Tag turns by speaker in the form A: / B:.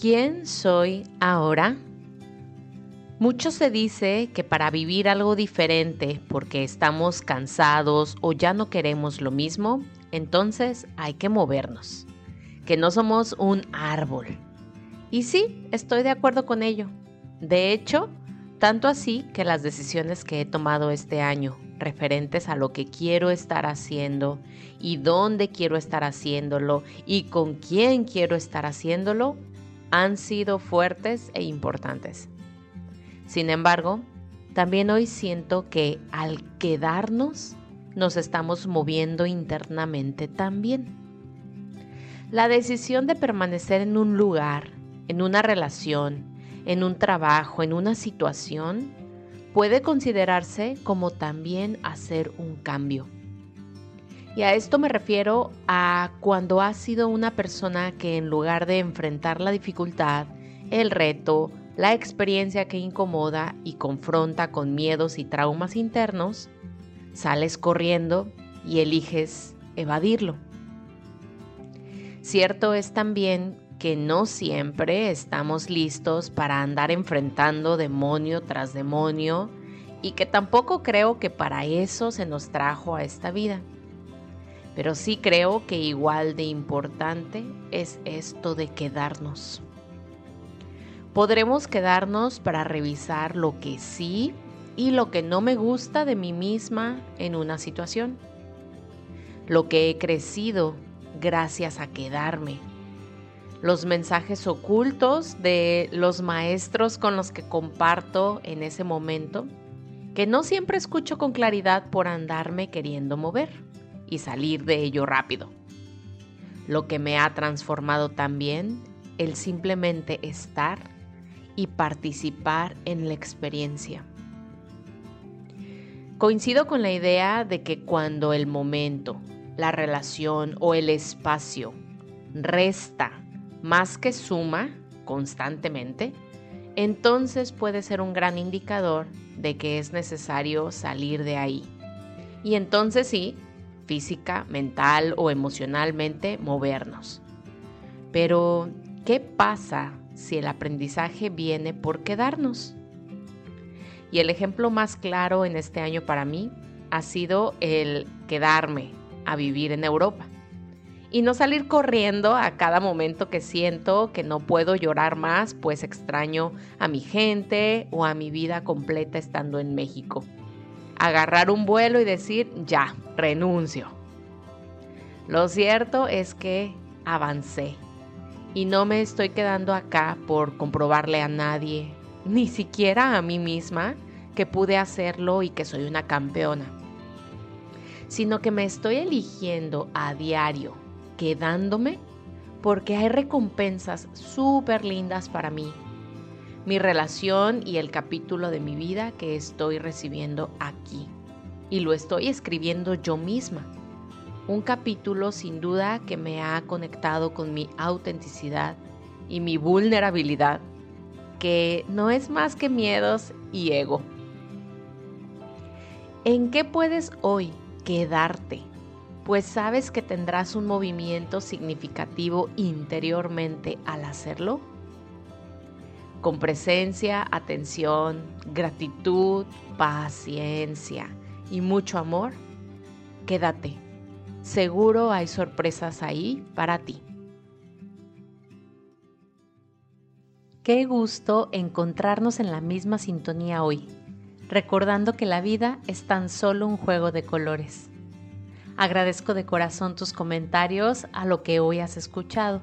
A: ¿Quién soy ahora? Mucho se dice que para vivir algo diferente, porque estamos cansados o ya no queremos lo mismo, entonces hay que movernos, que no somos un árbol. Y sí, estoy de acuerdo con ello. De hecho, tanto así que las decisiones que he tomado este año referentes a lo que quiero estar haciendo y dónde quiero estar haciéndolo y con quién quiero estar haciéndolo han sido fuertes e importantes. Sin embargo, también hoy siento que al quedarnos nos estamos moviendo internamente también. La decisión de permanecer en un lugar, en una relación, en un trabajo, en una situación, puede considerarse como también hacer un cambio. Y a esto me refiero a cuando has sido una persona que en lugar de enfrentar la dificultad, el reto, la experiencia que incomoda y confronta con miedos y traumas internos, sales corriendo y eliges evadirlo. Cierto es también que no siempre estamos listos para andar enfrentando demonio tras demonio y que tampoco creo que para eso se nos trajo a esta vida. Pero sí creo que igual de importante es esto de quedarnos. Podremos quedarnos para revisar lo que sí y lo que no me gusta de mí misma en una situación. Lo que he crecido gracias a quedarme. Los mensajes ocultos de los maestros con los que comparto en ese momento, que no siempre escucho con claridad por andarme queriendo mover y salir de ello rápido. Lo que me ha transformado también el simplemente estar y participar en la experiencia. Coincido con la idea de que cuando el momento, la relación o el espacio resta más que suma constantemente, entonces puede ser un gran indicador de que es necesario salir de ahí. Y entonces sí, física, mental o emocionalmente movernos. Pero, ¿qué pasa si el aprendizaje viene por quedarnos? Y el ejemplo más claro en este año para mí ha sido el quedarme a vivir en Europa y no salir corriendo a cada momento que siento que no puedo llorar más, pues extraño a mi gente o a mi vida completa estando en México agarrar un vuelo y decir, ya, renuncio. Lo cierto es que avancé y no me estoy quedando acá por comprobarle a nadie, ni siquiera a mí misma, que pude hacerlo y que soy una campeona, sino que me estoy eligiendo a diario, quedándome, porque hay recompensas súper lindas para mí mi relación y el capítulo de mi vida que estoy recibiendo aquí. Y lo estoy escribiendo yo misma. Un capítulo sin duda que me ha conectado con mi autenticidad y mi vulnerabilidad, que no es más que miedos y ego. ¿En qué puedes hoy quedarte? Pues sabes que tendrás un movimiento significativo interiormente al hacerlo con presencia, atención, gratitud, paciencia y mucho amor, quédate. Seguro hay sorpresas ahí para ti. Qué gusto encontrarnos en la misma sintonía hoy, recordando que la vida es tan solo un juego de colores. Agradezco de corazón tus comentarios a lo que hoy has escuchado